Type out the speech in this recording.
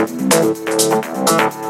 Música